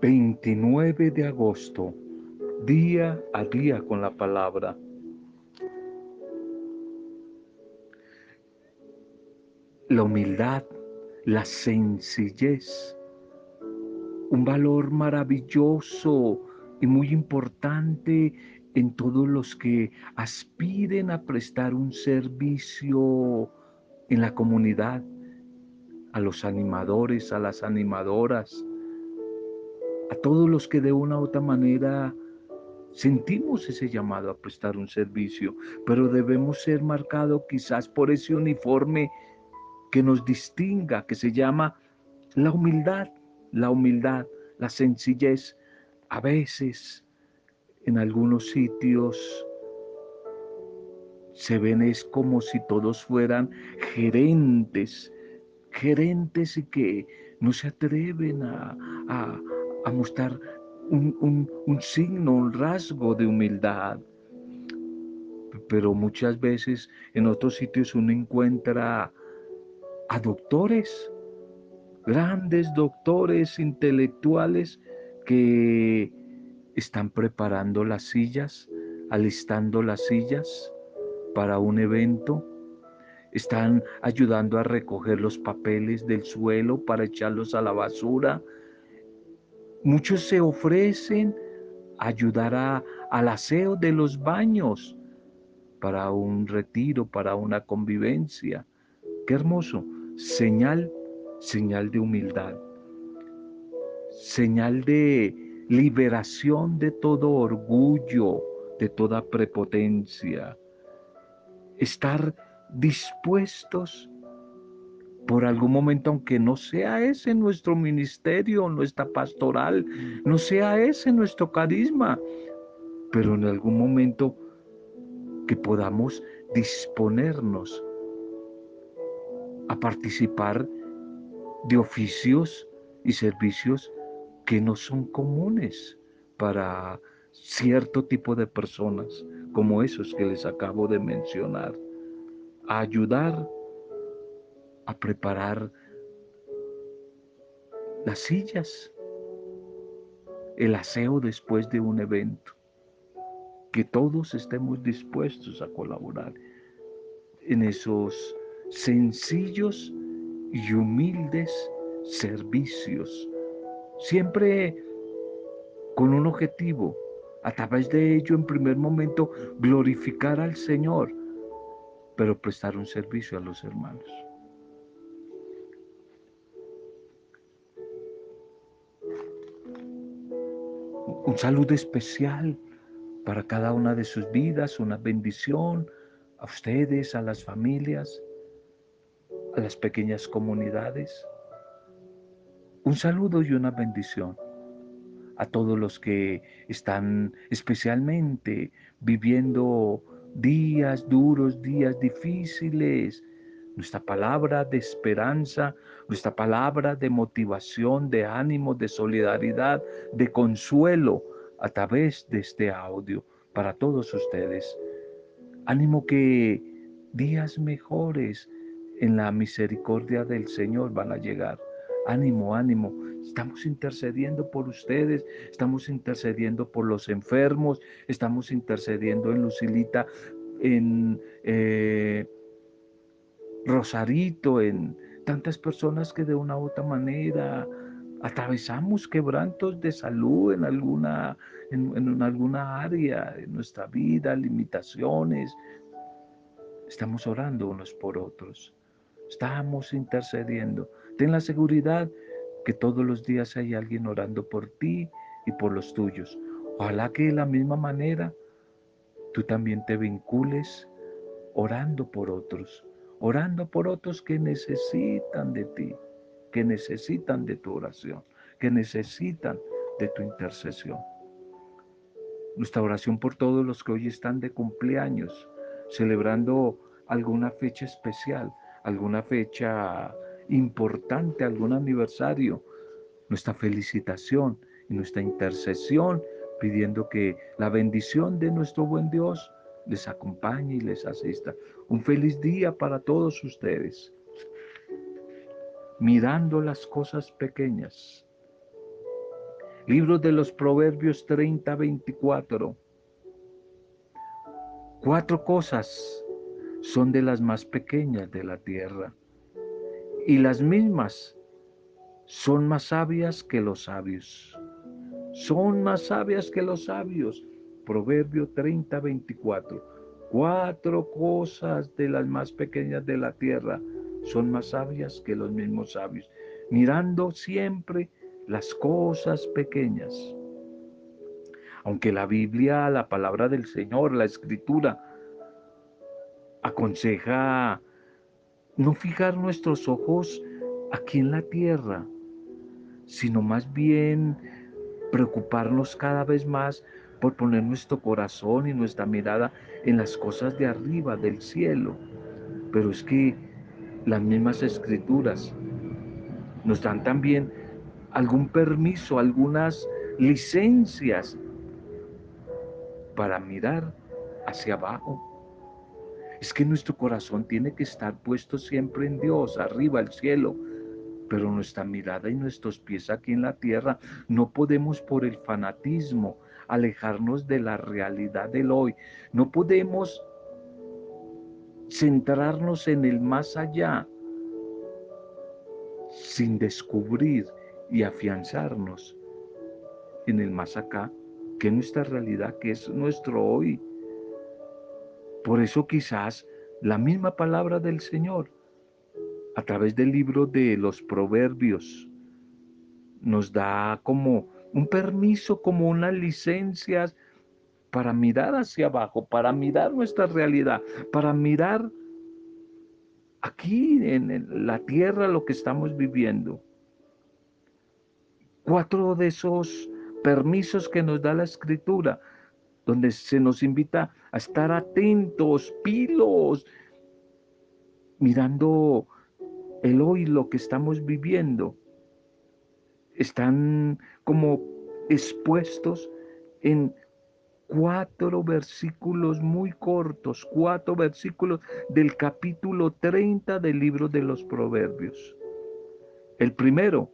29 de agosto, día a día con la palabra. La humildad, la sencillez, un valor maravilloso y muy importante en todos los que aspiren a prestar un servicio en la comunidad, a los animadores, a las animadoras, a todos los que de una u otra manera sentimos ese llamado a prestar un servicio, pero debemos ser marcados quizás por ese uniforme que nos distinga, que se llama la humildad, la humildad, la sencillez. A veces en algunos sitios se ven es como si todos fueran gerentes, gerentes y que no se atreven a, mostrar un, un, signo, un rasgo de humildad. Pero muchas veces en otros sitios uno encuentra a doctores, grandes doctores intelectuales que están preparando las sillas, alistando las sillas para un evento, están ayudando a recoger los papeles del suelo para echarlos a la basura. Muchos se ofrecen a ayudar a, al aseo de los baños para un retiro, para una convivencia. Qué hermoso. Señal, señal de humildad. Señal de liberación de todo orgullo, de toda prepotencia. Estar dispuestos por algún momento, aunque no sea ese nuestro ministerio, nuestra pastoral, no sea ese nuestro carisma, pero en algún momento que podamos disponernos a participar de oficios y servicios que no son comunes para cierto tipo de personas, como esos que les acabo de mencionar, a ayudar a preparar las sillas, el aseo después de un evento, que todos estemos dispuestos a colaborar en esos sencillos y humildes servicios siempre con un objetivo, a través de ello en primer momento glorificar al Señor, pero prestar un servicio a los hermanos. Un saludo especial para cada una de sus vidas, una bendición a ustedes, a las familias, a las pequeñas comunidades. Un saludo y una bendición a todos los que están especialmente viviendo días duros, días difíciles. Nuestra palabra de esperanza, nuestra palabra de motivación, de ánimo, de solidaridad, de consuelo a través de este audio para todos ustedes. Ánimo que días mejores en la misericordia del Señor van a llegar. Ánimo, ánimo. Estamos intercediendo por ustedes, estamos intercediendo por los enfermos, estamos intercediendo en Lucilita, en eh, Rosarito, en tantas personas que de una u otra manera atravesamos quebrantos de salud en alguna, en, en alguna área de nuestra vida, limitaciones. Estamos orando unos por otros. Estamos intercediendo. Ten la seguridad que todos los días hay alguien orando por ti y por los tuyos. Ojalá que de la misma manera tú también te vincules orando por otros, orando por otros que necesitan de ti, que necesitan de tu oración, que necesitan de tu intercesión. Nuestra oración por todos los que hoy están de cumpleaños, celebrando alguna fecha especial, alguna fecha importante, algún aniversario, nuestra felicitación y nuestra intercesión, pidiendo que la bendición de nuestro buen Dios les acompañe y les asista. Un feliz día para todos ustedes. Mirando las cosas pequeñas, Libro de los Proverbios 30, 24. Cuatro cosas son de las más pequeñas de la tierra y las mismas son más sabias que los sabios. Son más sabias que los sabios. Proverbio 30, 24. Cuatro cosas de las más pequeñas de la tierra son más sabias que los mismos sabios. Mirando siempre las cosas pequeñas. Aunque la Biblia, la palabra del Señor, la escritura, aconseja no fijar nuestros ojos aquí en la tierra, sino más bien preocuparnos cada vez más por poner nuestro corazón y nuestra mirada en las cosas de arriba, del cielo. Pero es que las mismas escrituras nos dan también algún permiso, algunas licencias para mirar hacia abajo. Es que nuestro corazón tiene que estar puesto siempre en Dios, arriba, al cielo, pero nuestra mirada y nuestros pies aquí en la tierra no podemos por el fanatismo alejarnos de la realidad del hoy. No podemos centrarnos en el más allá sin descubrir y afianzarnos en el más acá, que es nuestra realidad, que es nuestro hoy. Por eso quizás la misma palabra del Señor, a través del libro de los proverbios, nos da como un permiso, como unas licencias para mirar hacia abajo, para mirar nuestra realidad, para mirar aquí en la tierra lo que estamos viviendo. Cuatro de esos permisos que nos da la escritura, donde se nos invita a estar atentos, pilos, mirando el hoy, lo que estamos viviendo. Están como expuestos en cuatro versículos muy cortos, cuatro versículos del capítulo 30 del libro de los Proverbios. El primero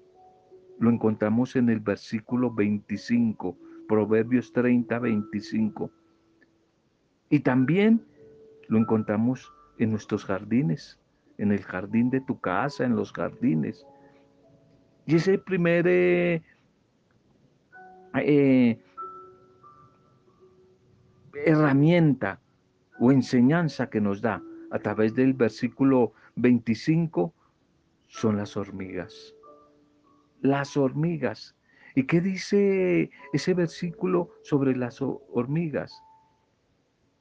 lo encontramos en el versículo 25, Proverbios 30, 25. Y también lo encontramos en nuestros jardines, en el jardín de tu casa, en los jardines. Y ese primer eh, eh, herramienta o enseñanza que nos da a través del versículo 25 son las hormigas. Las hormigas. ¿Y qué dice ese versículo sobre las hormigas?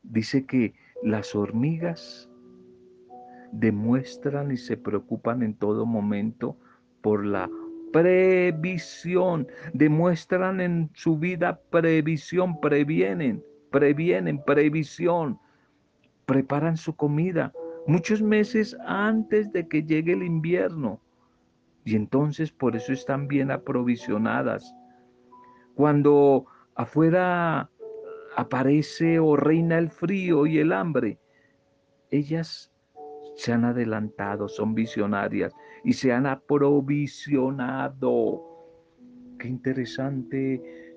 Dice que las hormigas demuestran y se preocupan en todo momento por la previsión, demuestran en su vida previsión, previenen, previenen, previsión, preparan su comida muchos meses antes de que llegue el invierno. Y entonces por eso están bien aprovisionadas. Cuando afuera aparece o reina el frío y el hambre, ellas se han adelantado, son visionarias y se han aprovisionado. Qué interesante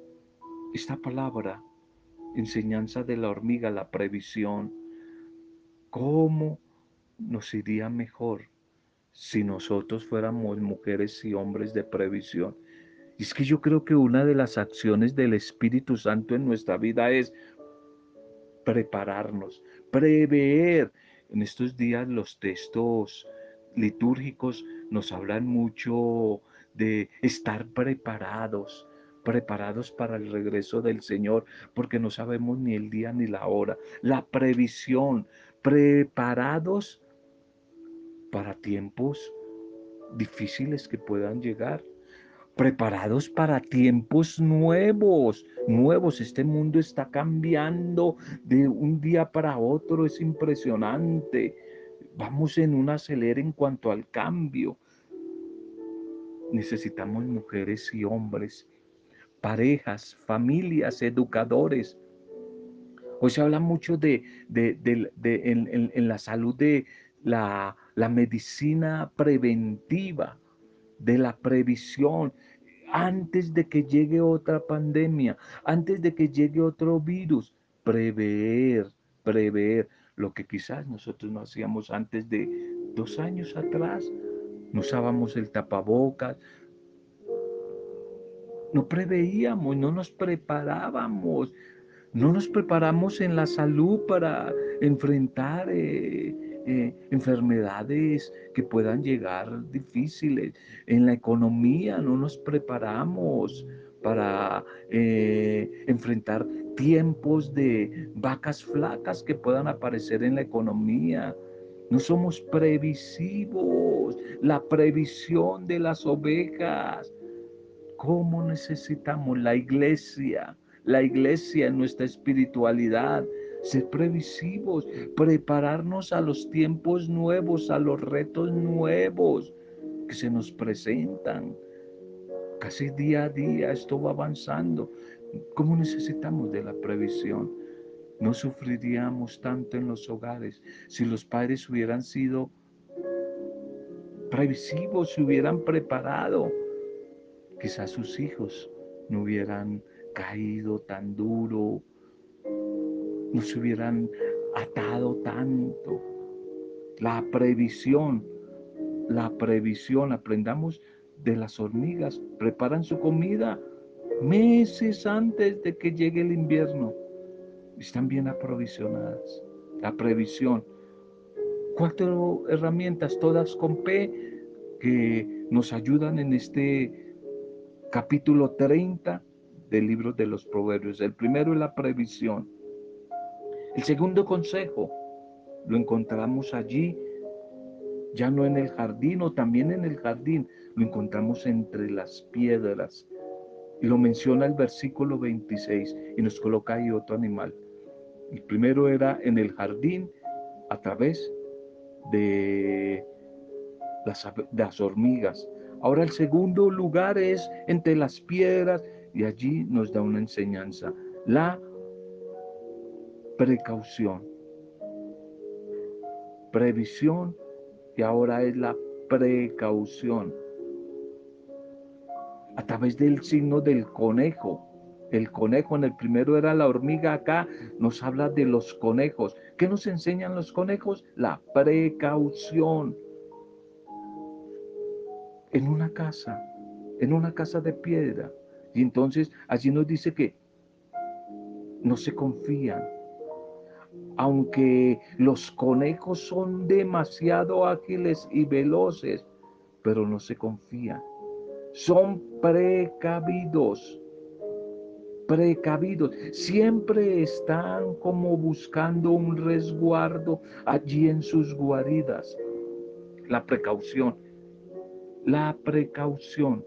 esta palabra, enseñanza de la hormiga, la previsión. ¿Cómo nos iría mejor si nosotros fuéramos mujeres y hombres de previsión? Y es que yo creo que una de las acciones del Espíritu Santo en nuestra vida es prepararnos, prever. En estos días los textos litúrgicos nos hablan mucho de estar preparados, preparados para el regreso del Señor, porque no sabemos ni el día ni la hora. La previsión, preparados para tiempos difíciles que puedan llegar preparados para tiempos nuevos, nuevos. Este mundo está cambiando de un día para otro, es impresionante. Vamos en un acelere en cuanto al cambio. Necesitamos mujeres y hombres, parejas, familias, educadores. Hoy se habla mucho de, en, la salud de la, la medicina preventiva, de la previsión. antes de que llegue otra pandemia, antes de que llegue otro virus, prever, prever lo que quizás nosotros no hacíamos antes de dos años atrás. No usábamos el tapabocas, no preveíamos, no nos preparábamos, no nos preparamos en la salud para enfrentar eh, eh, enfermedades que puedan llegar difíciles. En la economía no nos preparamos para eh, enfrentar tiempos de vacas flacas que puedan aparecer en la economía. No somos previsivos. La previsión de las ovejas. ¿Cómo necesitamos la iglesia? La iglesia en nuestra espiritualidad. Ser previsivos, prepararnos a los tiempos nuevos, a los retos nuevos que se nos presentan. Casi día a día esto va avanzando. ¿Cómo necesitamos de la previsión? No sufriríamos tanto en los hogares si los padres hubieran sido previsivos, se hubieran preparado. Quizás sus hijos no hubieran caído tan duro, no se hubieran atado tanto. La previsión, la previsión, aprendamos de las hormigas, preparan su comida meses antes de que llegue el invierno. Están bien aprovisionadas. La previsión. Cuatro herramientas, todas con P, que nos ayudan en este capítulo 30 del libro de los proverbios. El primero es la previsión. El segundo consejo lo encontramos allí, ya no en el jardín o también en el jardín, lo encontramos entre las piedras. Y lo menciona el versículo 26 y nos coloca ahí otro animal. El primero era en el jardín a través de las, de las hormigas. Ahora el segundo lugar es entre las piedras y allí nos da una enseñanza. La precaución. Previsión y ahora es la precaución a través del signo del conejo. El conejo en el primero era la hormiga, acá nos habla de los conejos. ¿Qué nos enseñan los conejos? La precaución. En una casa, en una casa de piedra. Y entonces allí nos dice que no se confían. Aunque los conejos son demasiado ágiles y veloces, pero no se confían son precavidos, precavidos, siempre están como buscando un resguardo allí en sus guaridas. La precaución, la precaución,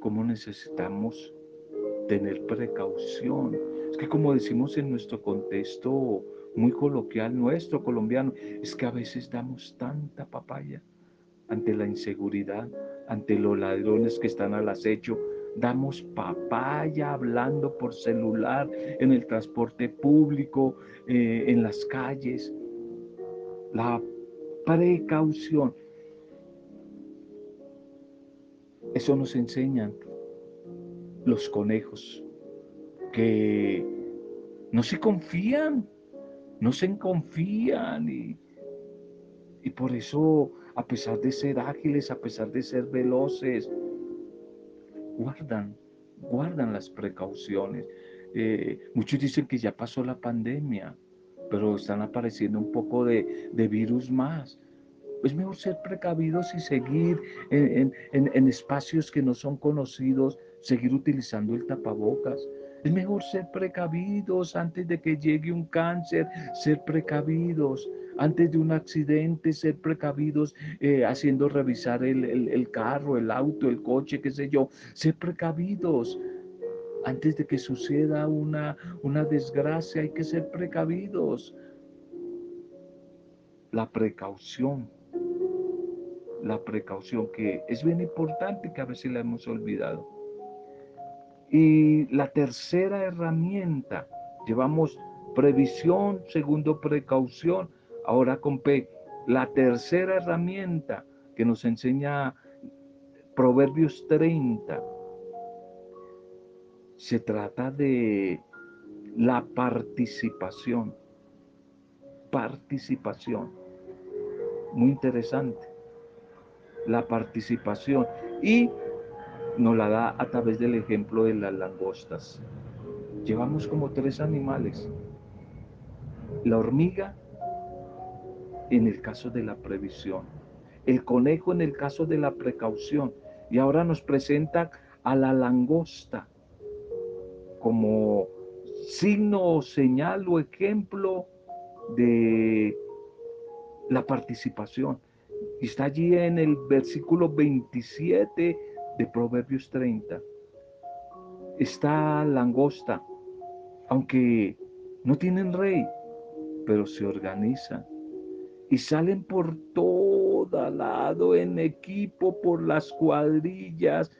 ¿cómo necesitamos tener precaución? Es que como decimos en nuestro contexto muy coloquial nuestro colombiano, es que a veces damos tanta papaya ante la inseguridad, ante los ladrones que están al acecho. Damos papaya hablando por celular en el transporte público, eh, en las calles. La precaución. Eso nos enseñan los conejos, que no se confían, no se confían y, y por eso a pesar de ser ágiles, a pesar de ser veloces, guardan, guardan las precauciones. Eh, muchos dicen que ya pasó la pandemia, pero están apareciendo un poco de, virus más. Es mejor ser precavidos y seguir en, en espacios que no son conocidos, seguir utilizando el tapabocas. Es mejor ser precavidos antes de que llegue un cáncer, ser precavidos antes de un accidente, ser precavidos, eh, haciendo revisar el, carro, el auto, el coche, qué sé yo, ser precavidos. Antes de que suceda una, una desgracia, hay que ser precavidos. La precaución, la precaución que es bien importante que a veces la hemos olvidado. Y la tercera herramienta, llevamos previsión, segundo precaución, Ahora con P, la tercera herramienta que nos enseña Proverbios 30, se trata de la participación. Participación. Muy interesante. La participación. Y nos la da a través del ejemplo de las langostas. Llevamos como tres animales. La hormiga en el caso de la previsión. El conejo en el caso de la precaución. Y ahora nos presenta a la langosta como signo o señal o ejemplo de la participación. Y está allí en el versículo 27 de Proverbios 30. Está langosta, aunque no tienen rey, pero se organizan y salen por todo lado en equipo, por las cuadrillas.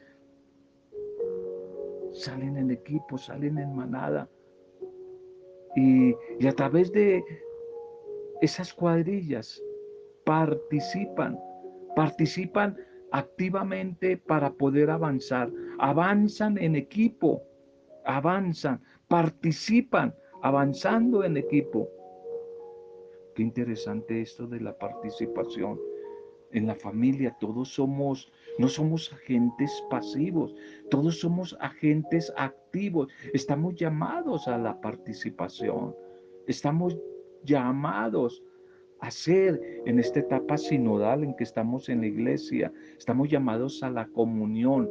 Salen en equipo, salen en manada. Y, y a través de esas cuadrillas participan, participan activamente para poder avanzar. Avanzan en equipo, avanzan, participan avanzando en equipo. Qué interesante esto de la participación. En la familia todos somos, no somos agentes pasivos, todos somos agentes activos. Estamos llamados a la participación. Estamos llamados a ser en esta etapa sinodal en que estamos en la iglesia. Estamos llamados a la comunión.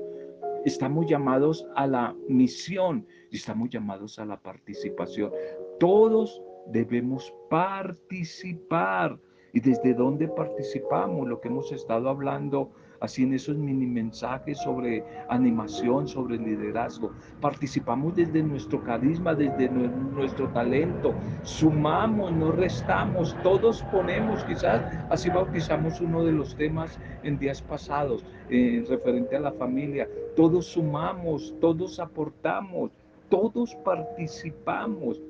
Estamos llamados a la misión y estamos llamados a la participación. Todos debemos participar. ¿Y desde dónde participamos? Lo que hemos estado hablando así en esos mini mensajes sobre animación, sobre liderazgo. Participamos desde nuestro carisma, desde nuestro talento. Sumamos, no restamos, todos ponemos, quizás así bautizamos uno de los temas en días pasados, eh, referente a la familia. Todos sumamos, todos aportamos, todos participamos.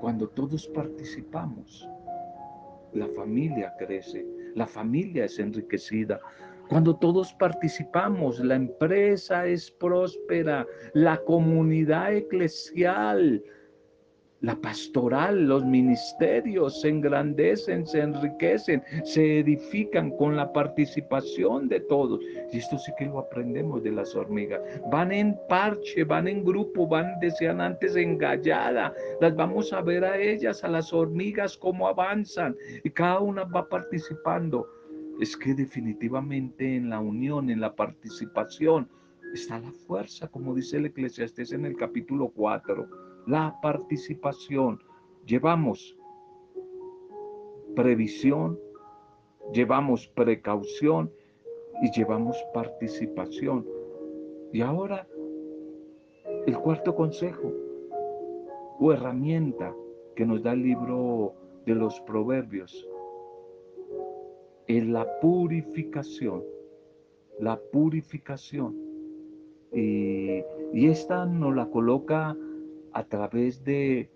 Cuando todos participamos, la familia crece, la familia es enriquecida. Cuando todos participamos, la empresa es próspera, la comunidad eclesial la pastoral, los ministerios se engrandecen, se enriquecen, se edifican con la participación de todos. Y esto sí que lo aprendemos de las hormigas. Van en parche, van en grupo, van, decían antes, engallada. Las vamos a ver a ellas, a las hormigas, cómo avanzan. Y cada una va participando. Es que definitivamente en la unión, en la participación, está la fuerza, como dice el Eclesiastés en el capítulo 4 la participación. Llevamos previsión, llevamos precaución y llevamos participación. Y ahora el cuarto consejo o herramienta que nos da el libro de los proverbios es la purificación, la purificación. Y, y esta nos la coloca a través de,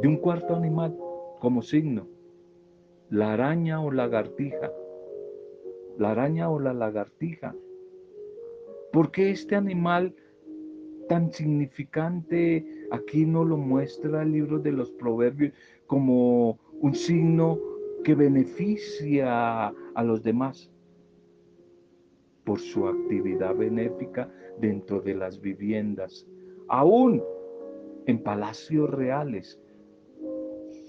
de un cuarto animal como signo, la araña o lagartija, la araña o la lagartija. ¿Por qué este animal tan significante aquí no lo muestra el libro de los proverbios como un signo que beneficia a los demás por su actividad benéfica dentro de las viviendas, aún en palacios reales.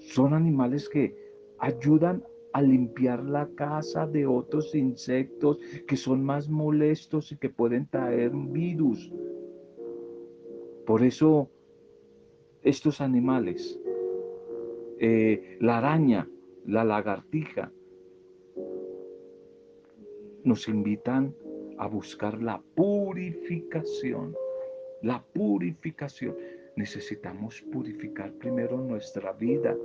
Son animales que ayudan a limpiar la casa de otros insectos que son más molestos y que pueden traer virus. Por eso estos animales, eh, la araña, la lagartija, nos invitan a buscar la purificación, la purificación necesitamos purificar primero nuestra vida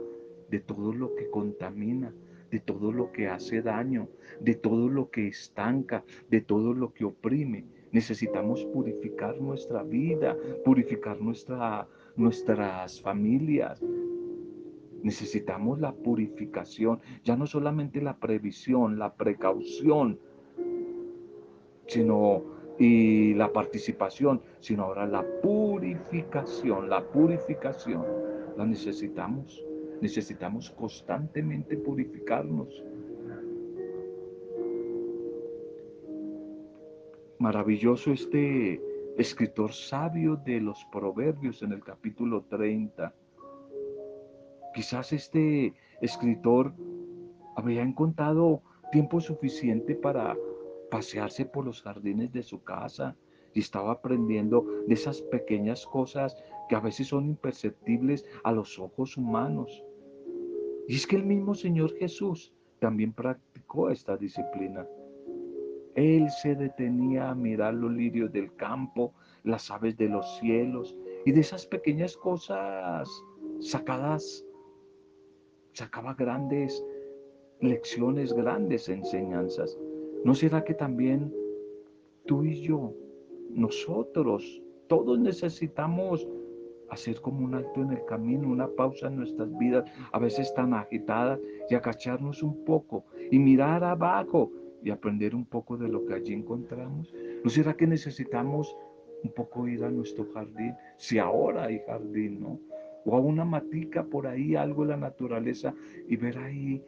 de todo lo que contamina, de todo lo que hace daño, de todo lo que estanca, de todo lo que oprime. Necesitamos purificar nuestra vida, purificar nuestra, nuestras familias. Necesitamos la purificación, ya no solamente la previsión, la precaución, sino y la participación, sino ahora la purificación, la purificación la necesitamos. Necesitamos constantemente purificarnos. Maravilloso este escritor sabio de los proverbios en el capítulo 30. Quizás este escritor había encontrado tiempo suficiente para pasearse por los jardines de su casa y estaba aprendiendo de esas pequeñas cosas que a veces son imperceptibles a los ojos humanos. Y es que el mismo Señor Jesús también practicó esta disciplina. Él se detenía a mirar los lirios del campo, las aves de los cielos y de esas pequeñas cosas sacadas, sacaba grandes lecciones, grandes enseñanzas. ¿No será que también tú y yo, nosotros, todos necesitamos hacer como un alto en el camino, una pausa en nuestras vidas, a veces tan agitadas, y agacharnos un poco y mirar abajo y aprender un poco de lo que allí encontramos? ¿No será que necesitamos un poco ir a nuestro jardín? Si ahora hay jardín, ¿no? O a una matica por ahí, algo en la naturaleza, y ver ahí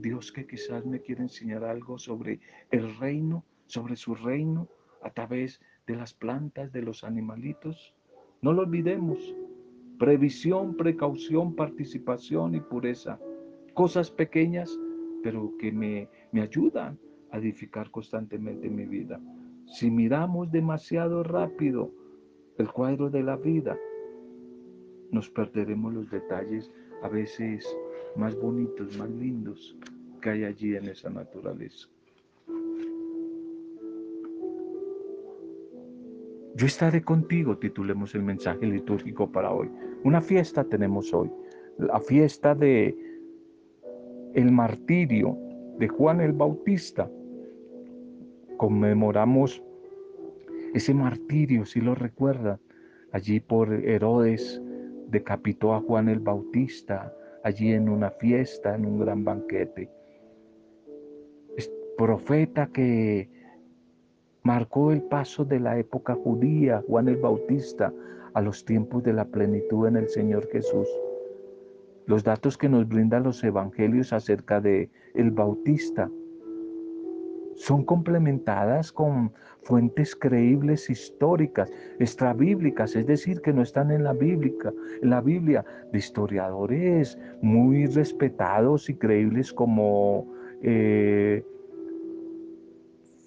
Dios que quizás me quiere enseñar algo sobre el reino, sobre su reino, a través de las plantas, de los animalitos. No lo olvidemos. Previsión, precaución, participación y pureza. Cosas pequeñas, pero que me, me ayudan a edificar constantemente mi vida. Si miramos demasiado rápido el cuadro de la vida, nos perderemos los detalles a veces más bonitos, más lindos que hay allí en esa naturaleza. Yo estaré contigo, titulemos el mensaje litúrgico para hoy. Una fiesta tenemos hoy, la fiesta de el martirio de Juan el Bautista. Conmemoramos ese martirio, si lo recuerdan, allí por Herodes decapitó a Juan el Bautista, allí en una fiesta, en un gran banquete. profeta que marcó el paso de la época judía, Juan el Bautista, a los tiempos de la plenitud en el Señor Jesús. Los datos que nos brindan los evangelios acerca de el Bautista son complementadas con fuentes creíbles históricas, extrabíblicas, es decir, que no están en la Biblia, la Biblia, de historiadores muy respetados y creíbles como eh,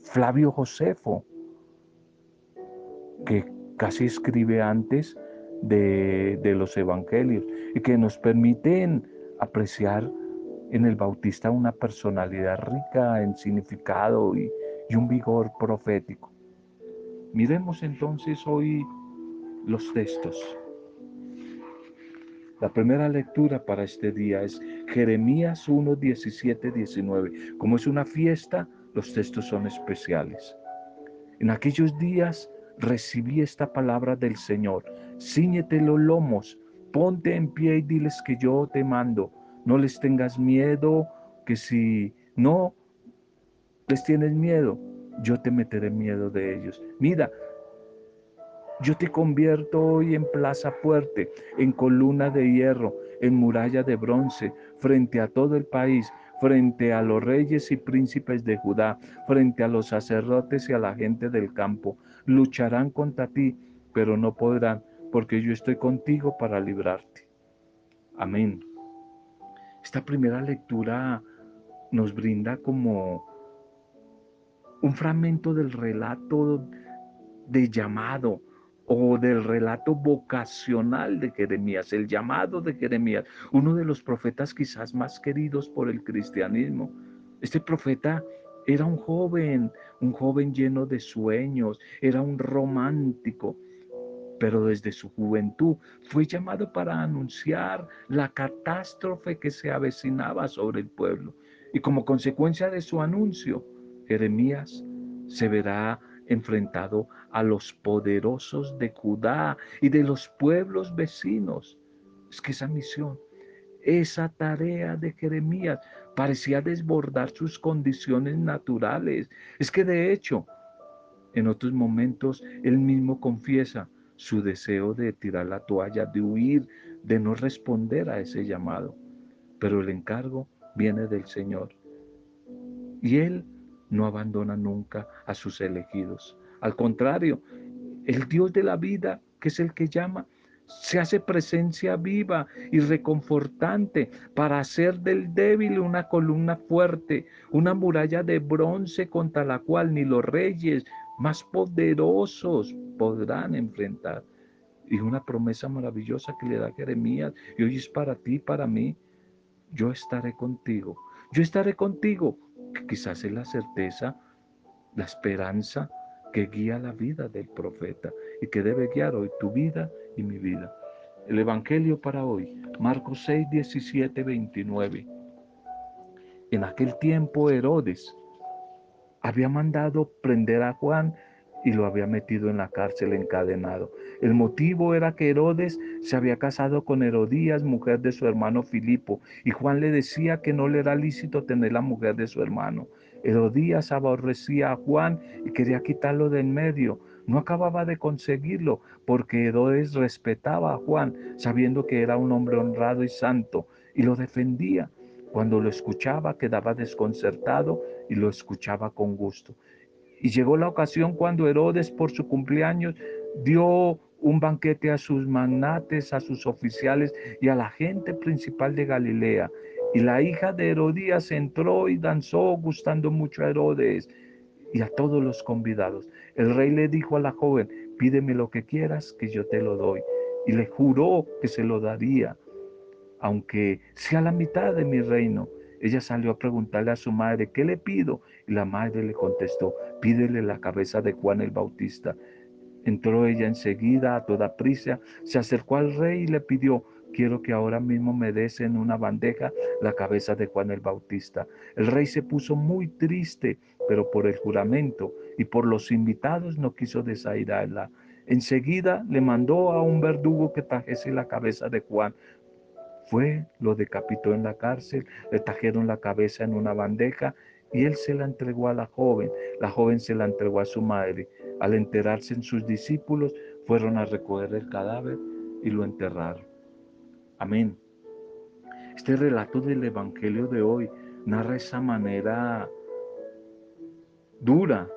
Flavio Josefo, que casi escribe antes de, los evangelios y que nos permiten apreciar en el Bautista una personalidad rica en significado y, un vigor profético. Miremos entonces hoy los textos. La primera lectura para este día es Jeremías 1, 17, 19. Como es una fiesta, los textos son especiales. En aquellos días recibí esta palabra del Señor. Cíñete los lomos, ponte en pie y diles que yo te mando. No les tengas miedo, que si no les tienes miedo, yo te meteré miedo de ellos. Mira, yo te convierto hoy en plaza fuerte, en columna de hierro, en muralla de bronce, frente a todo el país frente a los reyes y príncipes de Judá, frente a los sacerdotes y a la gente del campo. Lucharán contra ti, pero no podrán, porque yo estoy contigo para librarte. Amén. Esta primera lectura nos brinda como un fragmento del relato de llamado, o del relato vocacional de Jeremías, el llamado de Jeremías, uno de los profetas quizás más queridos por el cristianismo. Este profeta era un joven, un joven lleno de sueños, era un romántico, pero desde su juventud fue llamado para anunciar la catástrofe que se avecinaba sobre el pueblo. Y como consecuencia de su anuncio, Jeremías se verá enfrentado a los poderosos de Judá y de los pueblos vecinos. Es que esa misión, esa tarea de Jeremías parecía desbordar sus condiciones naturales. Es que de hecho, En otros momentos, él mismo confiesa su deseo de tirar la toalla, de huir, de no responder a ese llamado. Pero el encargo viene del Señor. Y Él no abandona nunca a sus elegidos. Al contrario, el Dios de la vida, que es el que llama, se hace presencia viva y reconfortante para hacer del débil una columna fuerte, una muralla de bronce contra la cual ni los reyes más poderosos podrán enfrentar. Y una promesa maravillosa que le da Jeremías, y hoy es para ti, para mí, yo estaré contigo, yo estaré contigo, que quizás es la certeza, la esperanza que guía la vida del profeta y que debe guiar hoy tu vida y mi vida. El Evangelio para hoy, Marcos 6, 17, 29. En aquel tiempo Herodes había mandado prender a Juan y lo había metido en la cárcel encadenado. El motivo era que Herodes se había casado con Herodías, mujer de su hermano Filipo, y Juan le decía que no le era lícito tener la mujer de su hermano. Herodías aborrecía a Juan y quería quitarlo de en medio. No acababa de conseguirlo porque Herodes respetaba a Juan, sabiendo que era un hombre honrado y santo, y lo defendía. Cuando lo escuchaba quedaba desconcertado y lo escuchaba con gusto. Y llegó la ocasión cuando Herodes por su cumpleaños dio un banquete a sus magnates, a sus oficiales y a la gente principal de Galilea. Y la hija de Herodías entró y danzó, gustando mucho a Herodes y a todos los convidados. El rey le dijo a la joven, pídeme lo que quieras, que yo te lo doy. Y le juró que se lo daría, aunque sea la mitad de mi reino. Ella salió a preguntarle a su madre, ¿qué le pido? Y la madre le contestó, pídele la cabeza de Juan el Bautista. Entró ella enseguida a toda prisa, se acercó al rey y le pidió, quiero que ahora mismo me des en una bandeja la cabeza de Juan el Bautista. El rey se puso muy triste, pero por el juramento y por los invitados no quiso desairarla. Enseguida le mandó a un verdugo que trajese la cabeza de Juan. Fue, lo decapitó en la cárcel, le trajeron la cabeza en una bandeja y él se la entregó a la joven. La joven se la entregó a su madre. Al enterarse en sus discípulos, fueron a recoger el cadáver y lo enterraron. Amén. Este relato del Evangelio de hoy narra esa manera dura,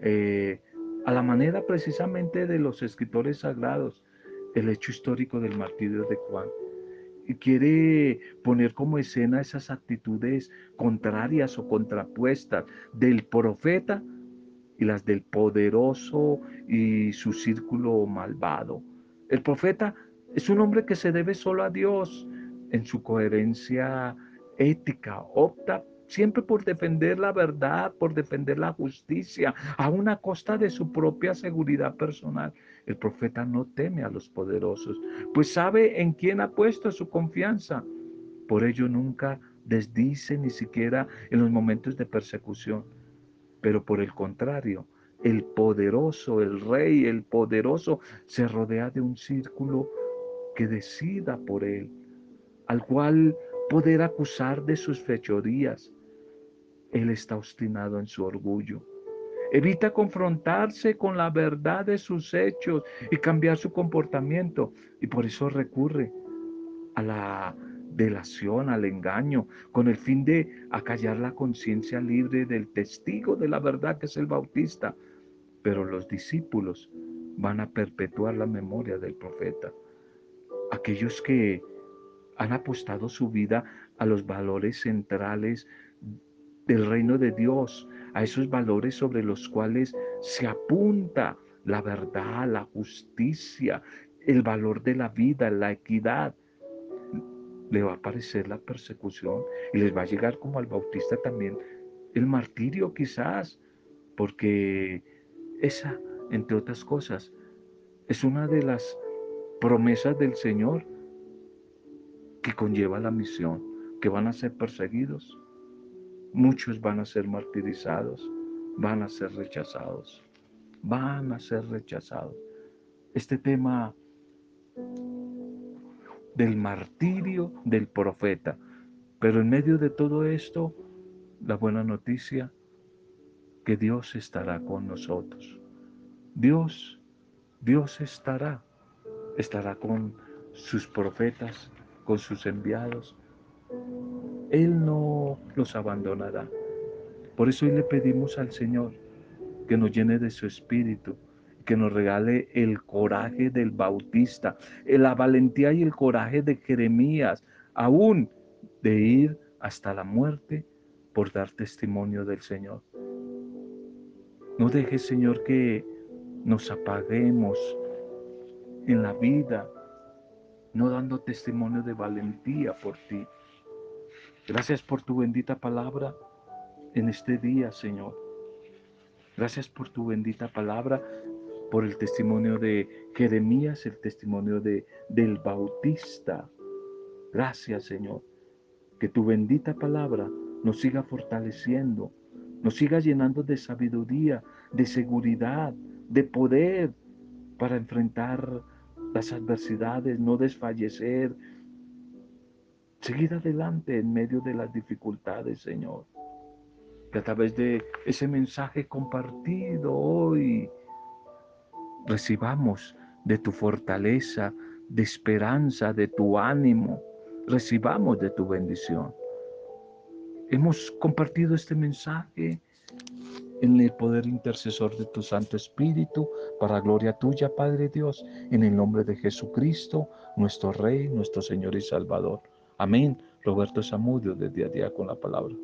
eh, a la manera precisamente de los escritores sagrados, el hecho histórico del martirio de Juan. Quiere poner como escena esas actitudes contrarias o contrapuestas del profeta y las del poderoso y su círculo malvado. El profeta es un hombre que se debe solo a Dios en su coherencia ética. Opta siempre por defender la verdad, por defender la justicia, a una costa de su propia seguridad personal. El profeta no teme a los poderosos, pues sabe en quién ha puesto su confianza. Por ello nunca desdice ni siquiera en los momentos de persecución. Pero por el contrario, el poderoso, el rey, el poderoso, se rodea de un círculo que decida por él, al cual poder acusar de sus fechorías. Él está obstinado en su orgullo. Evita confrontarse con la verdad de sus hechos y cambiar su comportamiento. Y por eso recurre a la delación, al engaño, con el fin de acallar la conciencia libre del testigo de la verdad que es el bautista. Pero los discípulos van a perpetuar la memoria del profeta aquellos que han apostado su vida a los valores centrales del reino de Dios, a esos valores sobre los cuales se apunta la verdad, la justicia, el valor de la vida, la equidad. Le va a aparecer la persecución y les va a llegar como al bautista también el martirio quizás, porque esa, entre otras cosas, es una de las promesas del Señor que conlleva la misión, que van a ser perseguidos, muchos van a ser martirizados, van a ser rechazados, van a ser rechazados. Este tema del martirio del profeta, pero en medio de todo esto, la buena noticia, que Dios estará con nosotros. Dios, Dios estará, estará con sus profetas, con sus enviados. Él no los abandonará. Por eso hoy le pedimos al Señor que nos llene de su espíritu, que nos regale el coraje del bautista, la valentía y el coraje de Jeremías, aún de ir hasta la muerte por dar testimonio del Señor. No dejes, Señor, que nos apaguemos en la vida, no dando testimonio de valentía por ti. Gracias por tu bendita palabra en este día, Señor. Gracias por tu bendita palabra, por el testimonio de Jeremías, el testimonio de, del Bautista. Gracias, Señor. Que tu bendita palabra nos siga fortaleciendo, nos siga llenando de sabiduría, de seguridad, de poder para enfrentar las adversidades, no desfallecer, seguir adelante en medio de las dificultades, Señor. Que a través de ese mensaje compartido hoy recibamos de tu fortaleza, de esperanza, de tu ánimo, recibamos de tu bendición. Hemos compartido este mensaje en el poder intercesor de tu Santo Espíritu, para gloria tuya, Padre Dios, en el nombre de Jesucristo, nuestro Rey, nuestro Señor y Salvador. Amén. Roberto Samudio, a día con la palabra.